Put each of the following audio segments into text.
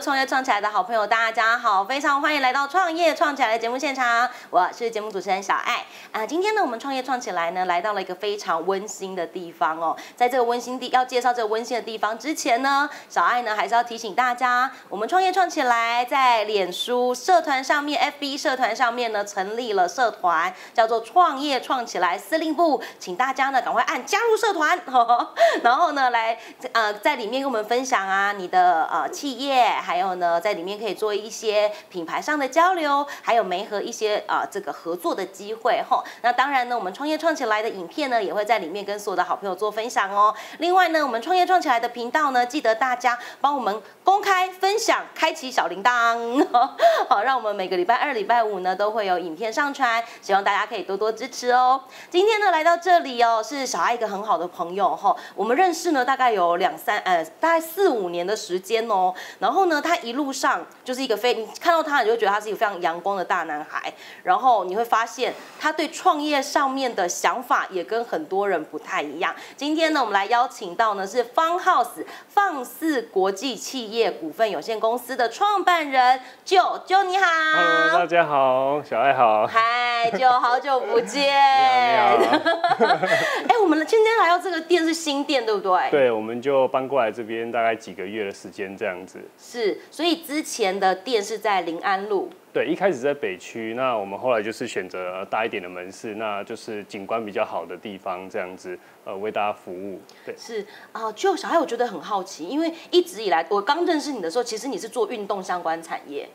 创业创起来的好朋友，大家好，非常欢迎来到创业创起来的节目现场，我是节目主持人小爱啊。今天呢，我们创业创起来呢，来到了一个非常温馨的地方哦。在这个温馨地要介绍这个温馨的地方之前呢，小爱呢还是要提醒大家，我们创业创起来在脸书社团上面，FB 社团上面呢成立了社团，叫做创业创起来司令部，请大家呢赶快按加入社团，然后呢来呃在里面跟我们分享啊你的呃企业，还有呢在里面可以做一些品牌上的交流，还有媒合一些呃这个合作的机会吼。那当然呢，我们创业创起来的影片呢也会在里面跟所有的好朋友做分享哦。另外呢，我们创业创起来的频道呢，记得大家帮我们公开分享，开启小铃铛，好，让我们每个礼拜二、礼拜五呢都会有影片上传，希望大家可以多多支持哦。今天呢来到这里哦，是小爱一个很好的朋友哈，我们认识呢大概有两三呃大概四五年的时间哦。然后呢，他一路上就是一个非你看到他，你就觉得他是一个非常阳光的大男孩。然后你会发现他对创业上面的想法也跟很多人不太一样。今天呢，我们来邀请到呢是方 House 放肆国际企业股份有限公司的创办人舅舅，你好。Hello，大家好，小爱好。嗨，舅，好久不见。哎，我们今天来到这个店是新店，对不对？对，我们就搬过来这边大概几个月的时间这样子。是，所以之前的店是在临安路。对，一开始在北区，那我们后来就是选择大一点的门市，那就是景观比较好的地方，这样子，呃，为大家服务。对，是啊，就小孩我觉得很好奇，因为一直以来我刚认识你的时候，其实你是做运动相关产业。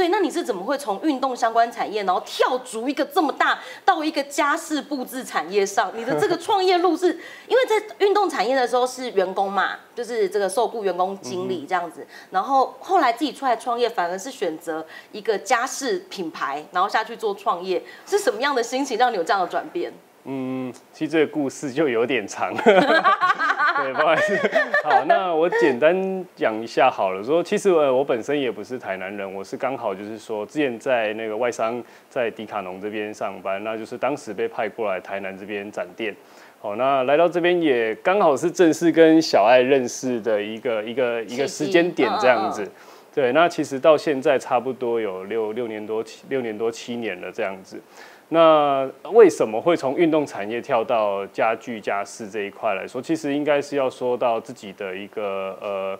对，那你是怎么会从运动相关产业，然后跳足一个这么大到一个家饰布置产业上？你的这个创业路是，因为在运动产业的时候是员工嘛，就是这个受雇员工经理这样子，然后后来自己出来创业，反而是选择一个家饰品牌，然后下去做创业，是什么样的心情让你有这样的转变？嗯，其实这个故事就有点长，对，不好意思。好，那我简单讲一下好了。说其实呃，我本身也不是台南人，我是刚好就是说之前在那个外商在迪卡侬这边上班，那就是当时被派过来台南这边展店。好，那来到这边也刚好是正式跟小爱认识的一个一个一个时间点这样子。对，那其实到现在差不多有六六年多七六年多七年了这样子。那为什么会从运动产业跳到家具家饰这一块来说？其实应该是要说到自己的一个呃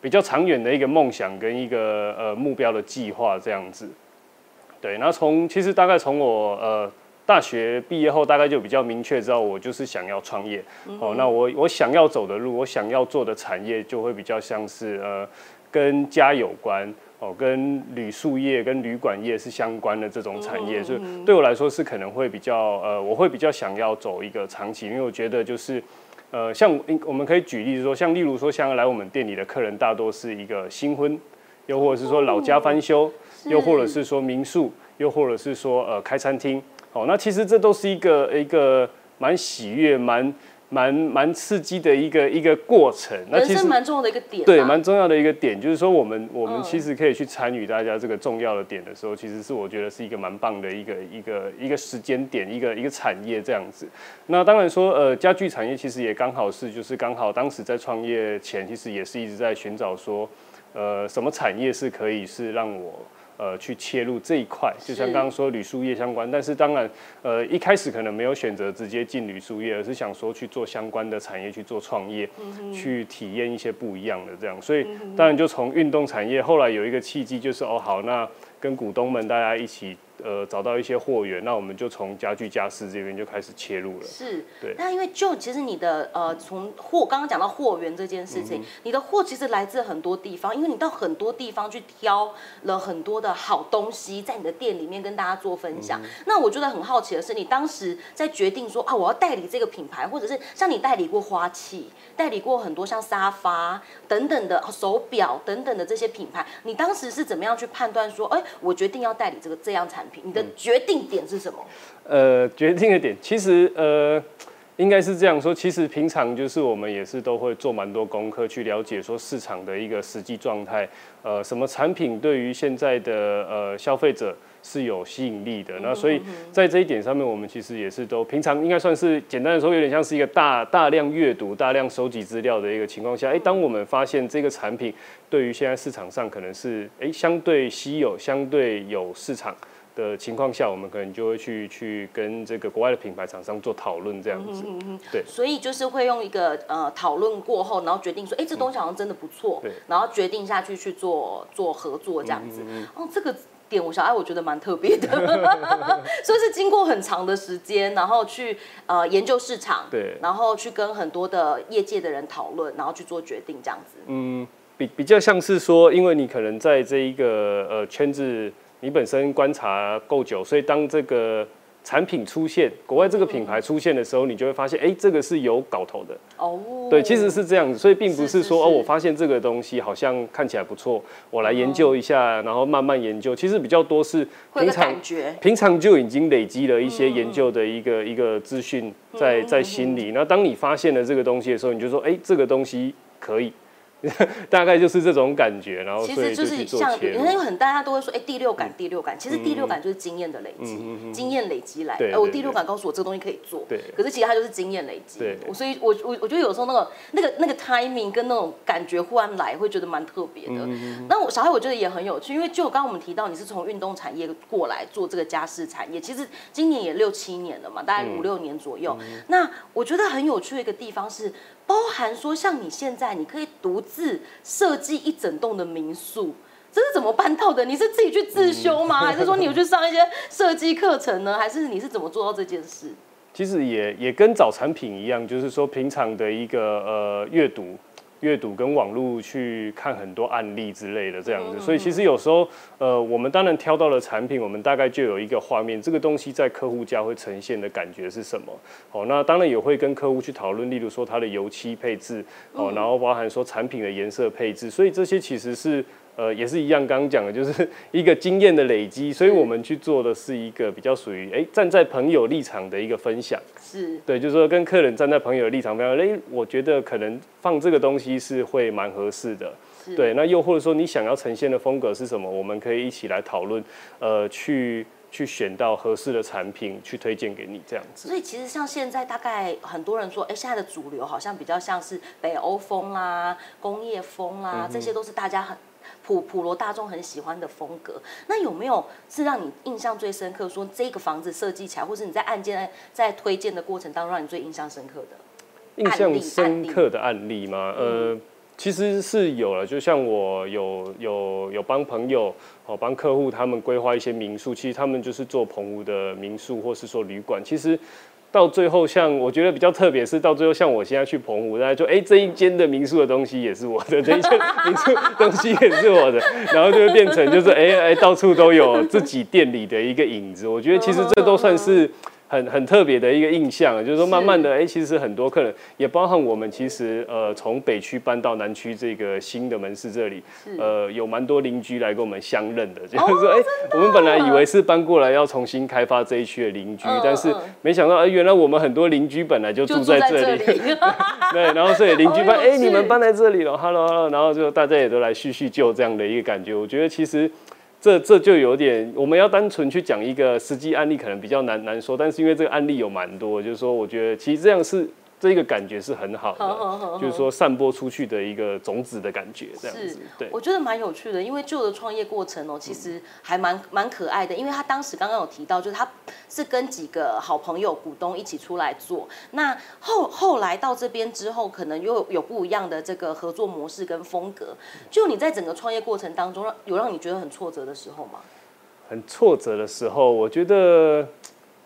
比较长远的一个梦想跟一个呃目标的计划这样子。对，那从其实大概从我呃大学毕业后，大概就比较明确知道我就是想要创业。哦，那我我想要走的路，我想要做的产业就会比较像是呃跟家有关。哦，跟旅宿业、跟旅馆业是相关的这种产业，所以对我来说是可能会比较呃，我会比较想要走一个长期，因为我觉得就是呃，像我们可以举例说，像例如说，像来我们店里的客人大多是一个新婚，又或者是说老家翻修，又或者是说民宿，又或者是说呃开餐厅。哦，那其实这都是一个一个蛮喜悦、蛮。蛮蛮刺激的一个一个过程，那其实蛮重要的一个点。对，蛮重要的一个点，就是说我们我们其实可以去参与大家这个重要的点的时候，其实是我觉得是一个蛮棒的一个一个一个时间点，一个一个产业这样子。那当然说，呃，家具产业其实也刚好是就是刚好当时在创业前，其实也是一直在寻找说，呃，什么产业是可以是让我。呃，去切入这一块，就像刚刚说铝塑业相关，但是当然，呃，一开始可能没有选择直接进铝塑业，而是想说去做相关的产业去做创业，去体验一些不一样的这样，所以当然就从运动产业，后来有一个契机，就是哦好，那跟股东们大家一起。呃，找到一些货源，那我们就从家具家饰这边就开始切入了。是，对。那因为就其实你的呃，从货刚刚讲到货源这件事情，你的货其实来自很多地方，因为你到很多地方去挑了很多的好东西，在你的店里面跟大家做分享。那我觉得很好奇的是，你当时在决定说啊，我要代理这个品牌，或者是像你代理过花器，代理过很多像沙发等等的手表等等的这些品牌，你当时是怎么样去判断说，哎，我决定要代理这个这样产品？你的决定点是什么？呃，决定的点其实呃，应该是这样说。其实平常就是我们也是都会做蛮多功课，去了解说市场的一个实际状态。呃，什么产品对于现在的呃消费者是有吸引力的。那所以在这一点上面，我们其实也是都平常应该算是简单的说，有点像是一个大大量阅读、大量收集资料的一个情况下，哎，当我们发现这个产品对于现在市场上可能是哎相对稀有、相对有市场。的情况下，我们可能就会去去跟这个国外的品牌厂商做讨论，这样子。对，所以就是会用一个呃讨论过后，然后决定说，哎，这东西好像真的不错，对，然后决定下去去做做合作这样子。哦，这个点我小爱我觉得蛮特别的，所以是经过很长的时间，然后去呃研究市场，对，然后去跟很多的业界的人讨论，然后去做决定这样子。嗯，比比较像是说，因为你可能在这一个呃圈子。你本身观察够久，所以当这个产品出现，国外这个品牌出现的时候，你就会发现，哎，这个是有搞头的。哦，对，其实是这样子，所以并不是说哦，我发现这个东西好像看起来不错，我来研究一下，然后慢慢研究。其实比较多是平常平常就已经累积了一些研究的一个一个资讯在在心里。那当你发现了这个东西的时候，你就说，哎，这个东西可以。大概就是这种感觉，然后其实就是像，因为有很大家都会说，哎，第六感，第六感，其实第六感就是经验的累积，经验累积来。哎，我第六感告诉我这个东西可以做，对。可是其实它就是经验累积。对。所以，我我我觉得有时候那个那个那个 timing 跟那种感觉忽然来，会觉得蛮特别的。那我小孩我觉得也很有趣，因为就刚刚我们提到你是从运动产业过来做这个家事产业，其实今年也六七年了嘛，大概五六年左右。那我觉得很有趣的一个地方是。包含说，像你现在，你可以独自设计一整栋的民宿，这是怎么办到的？你是自己去自修吗？还是说你有去上一些设计课程呢？还是你是怎么做到这件事？其实也也跟找产品一样，就是说平常的一个呃阅读。阅读跟网络去看很多案例之类的这样子，所以其实有时候，呃，我们当然挑到了产品，我们大概就有一个画面，这个东西在客户家会呈现的感觉是什么？哦，那当然也会跟客户去讨论，例如说它的油漆配置，哦，然后包含说产品的颜色配置，所以这些其实是。呃，也是一样，刚刚讲的，就是 一个经验的累积，所以我们去做的是一个比较属于哎，站在朋友立场的一个分享。是，对，就是说跟客人站在朋友的立场分享，哎，我觉得可能放这个东西是会蛮合适的。对，那又或者说你想要呈现的风格是什么，我们可以一起来讨论，呃，去去选到合适的产品去推荐给你这样子。所以其实像现在大概很多人说，哎，现在的主流好像比较像是北欧风啦、工业风啦，这些都是大家很。普普罗大众很喜欢的风格，那有没有是让你印象最深刻？说这个房子设计起来，或是你在案件在推荐的过程当中，让你最印象深刻的？印象深刻的案例吗？呃，其实是有了。就像我有有有帮朋友哦，帮客户他们规划一些民宿，其实他们就是做棚屋的民宿，或是说旅馆，其实。到最后，像我觉得比较特别是，到最后像我现在去澎湖，大家就哎这一间的民宿的东西也是我的，这一间民宿东西也是我的，然后就会变成就是哎哎到处都有自己店里的一个影子。我觉得其实这都算是。很很特别的一个印象，就是说慢慢的，哎，其实很多客人也包含我们，其实呃，从北区搬到南区这个新的门市这里，呃，有蛮多邻居来跟我们相认的，就是说，哎，我们本来以为是搬过来要重新开发这一区的邻居，但是没想到，哎，原来我们很多邻居本来就住在这里，对，然后所以邻居搬，哎，你们搬来这里了，Hello，然后就大家也都来叙叙旧这样的一个感觉，我觉得其实。这这就有点，我们要单纯去讲一个实际案例，可能比较难难说。但是因为这个案例有蛮多，就是说，我觉得其实这样是。这个感觉是很好的，就是说散播出去的一个种子的感觉，这样子。对，我觉得蛮有趣的，因为旧的创业过程哦，其实还蛮蛮可爱的。因为他当时刚刚有提到，就是他是跟几个好朋友、股东一起出来做。那后后来到这边之后，可能又有不一样的这个合作模式跟风格。就你在整个创业过程当中，让有让你觉得很挫折的时候吗？很挫折的时候，我觉得。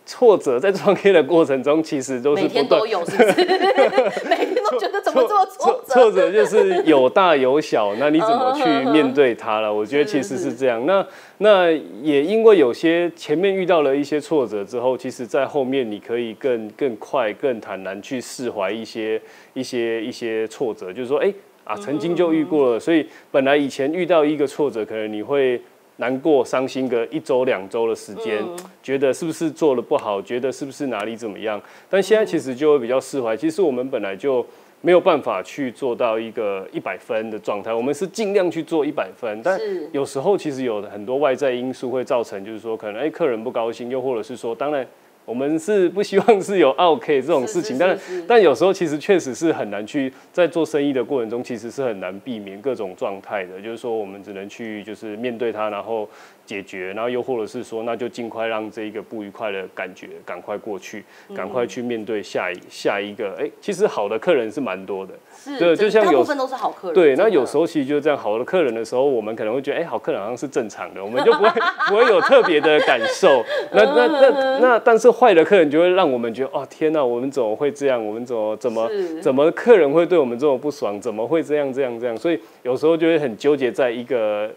挫折在创业的过程中，其实都是每天都有，是不是？每天都觉得怎么这么挫折？挫折就是有大有小，那你怎么去面对它了？我觉得其实是这样。那那也因为有些前面遇到了一些挫折之后，其实在后面你可以更更快、更坦然去释怀一些一些一些挫折，就是说，哎啊，曾经就遇过了，所以本来以前遇到一个挫折，可能你会。难过、伤心个一周、两周的时间，觉得是不是做的不好，觉得是不是哪里怎么样？但现在其实就会比较释怀。其实我们本来就没有办法去做到一个一百分的状态，我们是尽量去做一百分，但有时候其实有很多外在因素会造成，就是说可能哎客人不高兴，又或者是说当然。我们是不希望是有 OK 这种事情，但但有时候其实确实是很难去在做生意的过程中，其实是很难避免各种状态的。就是说，我们只能去就是面对它，然后解决，然后又或者是说，那就尽快让这一个不愉快的感觉赶快过去，赶快去面对下一下一个。哎、其实好的客人是蛮多的，是，对就像有部分都是好客人。对，那有时候其实就是这样，好的客人的时候，我们可能会觉得，哎、好客人好像是正常的，我们就不会不会有特别的感受。那那那那，但是坏的客人就会让我们觉得，哦，天哪，我们怎么会这样？我们怎么怎么怎么客人会对我们这么不爽？怎么会这样这样这样？所以有时候就会很纠结在一个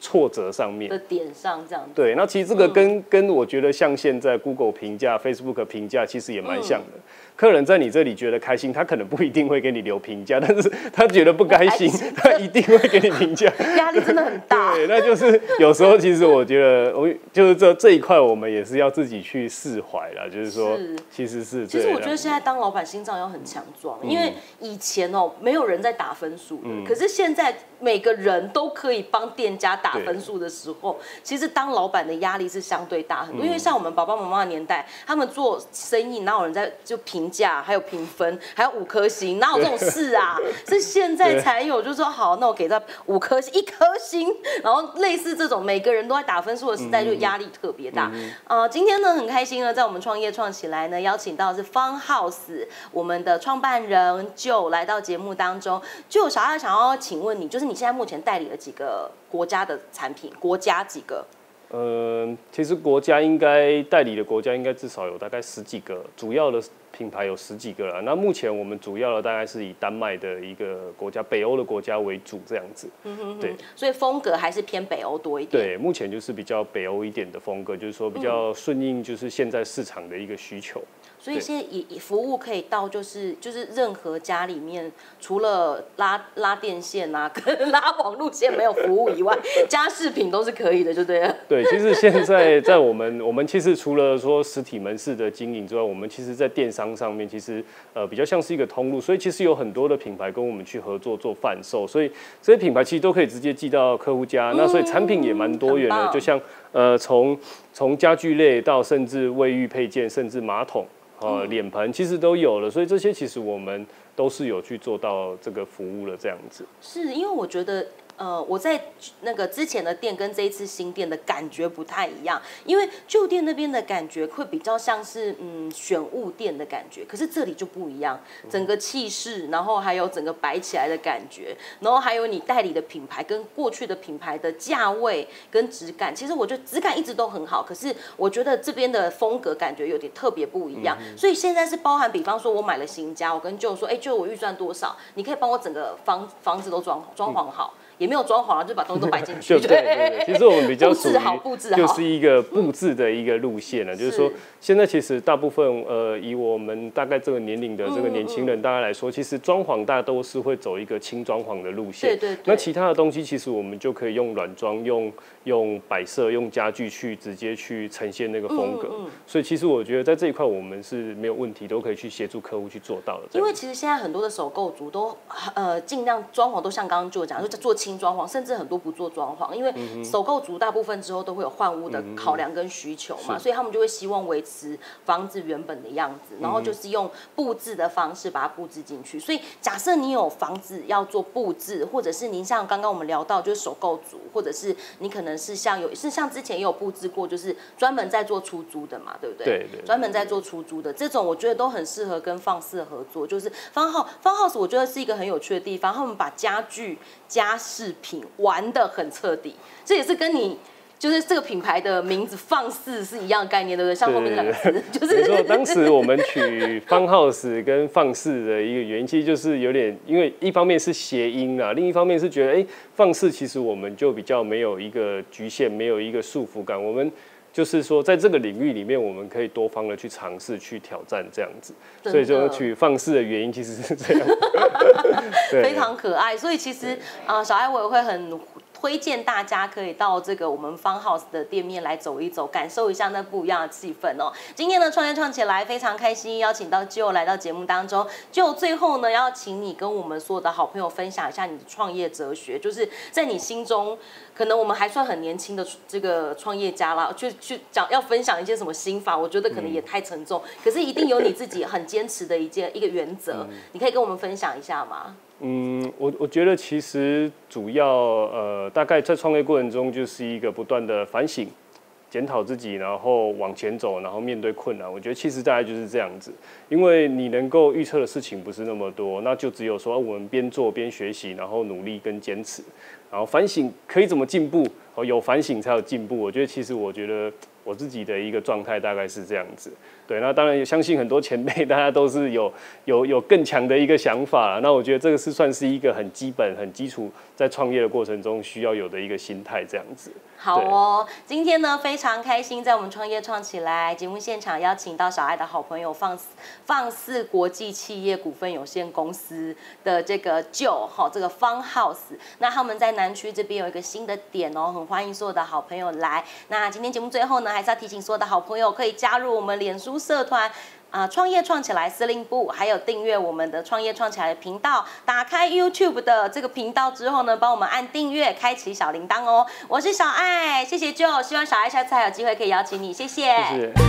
挫折上面。的点上这样子。对，那其实这个跟、跟我觉得像现在 Google 评价、Facebook 评价其实也蛮像的。客人在你这里觉得开心，他可能不一定会给你留评价，但是他觉得不开心他一定会给你评价。压力真的很大。对，那就是有时候其实我觉得，我就是这这一块，我们也是要自己去释怀了。就是说，是其实是其实我觉得现在当老板心脏要很强壮，嗯因为以前哦没有人在打分数的，可是现在每个人都可以帮店家打分数的时候，其实当老板的压力是相对大很嗯多。因为像我们爸爸妈妈的年代，他们做生意哪有人在就评价，还有评分，还有五颗星，哪有这种事啊？是现在才有，就是说好，那我给他五颗星，一颗星，然后类似这种每个人都在打分数的时代，就压力特别大。呃，今天呢很开心呢，在我们创业创起来呢，邀请到是 Fun House 我们的创办人就来到节目当中。就小爱想要请问你，就是你现在目前代理了几个国家的产品？国家几个？呃，其实国家应该代理的国家应该至少有大概十几个，主要的品牌有十几个了。那目前我们主要的大概是以丹麦的一个国家，北欧的国家为主这样子。对所以风格还是偏北欧多一点。对，目前就是比较北欧一点的风格，就是说比较顺应就是现在市场的一个需求。所以现在以以服务可以到就是就是任何家里面，除了拉拉电线啊跟 拉网路线没有服务以外，家饰品都是可以的，就对了。对，其实现在在我们我们其实除了说实体门市的经营之外，我们其实在电商上面其实呃比较像是一个通路，所以其实有很多的品牌跟我们去合作做贩售，所以这些品牌其实都可以直接寄到客户家。那所以产品也蛮多元的，就像呃从从家具类到甚至卫浴配件，甚至马桶。呃，脸盆其实都有了，所以这些其实我们都是有去做到这个服务了，这样子。是因为我觉得，呃，我在那个之前的店跟这一次新店的感觉不太一样，因为旧店那边的感觉会比较像是嗯选物店的感觉，可是这里就不一样，整个气势，然后还有整个摆起来的感觉，然后还有你代理的品牌跟过去的品牌的价位跟质感，其实我觉得质感一直都很好，可是我觉得这边的风格感觉有点特别不一样，所以现在是包含，比方说我买了新家，我跟舅说，哎、舅我预算多少，你可以帮我整个房房子都装装潢好。也没有装潢啊，就把东西都摆进去。对对 对，其实我们比较属于布置好，布置好，就是一个布置的一个路线了。就是说，现在其实大部分呃，以我们大概这个年龄的这个年轻人大概来说，其实装潢大家都是会走一个轻装潢的路线。对对对那其他的东西，其实我们就可以用软装、用用摆设、用家具去直接去呈现那个风格。所以其实我觉得在这一块我们是没有问题，都可以去协助客户去做到的。因为其实现在很多的首购族都呃尽量装潢都像刚刚就讲，就做轻装潢，甚至很多不做装潢，因为首购族大部分之后都会有换屋的考量跟需求嘛，所以他们就会希望维持房子原本的样子，然后就是用布置的方式把它布置进去。所以假设你有房子要做布置，或者是您像刚刚我们聊到就是首购族，或者是你可能是像有是像之前也有布置过，就是专门在做出租的嘛，对不对？对对专门在做出租的这种，我觉得都很适合跟放肆合作。就是方号方 house，我觉得是一个很有趣的地方，他们把家具、家饰品玩的很彻底，这也是跟你。就是这个品牌的名字“放肆”是一样的概念，对不对？像后面两个字，就是没错，当时我们取 fun house 跟放肆的一个原因，其实就是有点，因为一方面是谐音啊，另一方面是觉得，哎、放肆其实我们就比较没有一个局限，没有一个束缚感，我们。就是说，在这个领域里面，我们可以多方的去尝试、去挑战这样子，所以就去放肆的原因其实是这样，非常可爱。所以其实啊、呃小艾我也会很推荐大家可以到这个我们 Fun House 的店面来走一走，感受一下那不一样的气氛哦。今天呢，创业创起来非常开心，邀请到 Joe 来到节目当中。就最后呢，要请你跟我们所有的好朋友分享一下你的创业哲学，就是在你心中，可能我们还算很年轻的这个创业家啦，去去讲要分享一些什么心法，我觉得可能也太沉重。可是一定有你自己很坚持的一件 一个原则，你可以跟我们分享一下吗？嗯，我我觉得其实主要呃，大概在创业过程中就是一个不断的反省、检讨自己，然后往前走，然后面对困难。我觉得其实大概就是这样子，因为你能够预测的事情不是那么多，那就只有说我们边做边学习，然后努力跟坚持，然后反省可以怎么进步，哦，有反省才有进步。我觉得其实我觉得我自己的一个状态大概是这样子。对，那当然也相信很多前辈，大家都是有有有更强的一个想法。那我觉得这个是算是一个很基本、很基础，在创业的过程中需要有的一个心态，这样子。好哦，今天呢非常开心，在我们创业创起来节目现场邀请到小爱的好朋友放放肆国际企业股份有限公司的这个旧哈这个 Fun House。那他们在南区这边有一个新的点哦，很欢迎所有的好朋友来。那今天节目最后呢，还是要提醒所有的好朋友可以加入我们脸书。社团啊，创业创起来司令部，还有订阅我们的创业创起来的频道，打开 YouTube 的这个频道之后呢，帮我们按订阅，开启小铃铛哦。我是小爱，谢谢 Joe，希望小爱下次还有机会可以邀请你，谢谢。谢谢。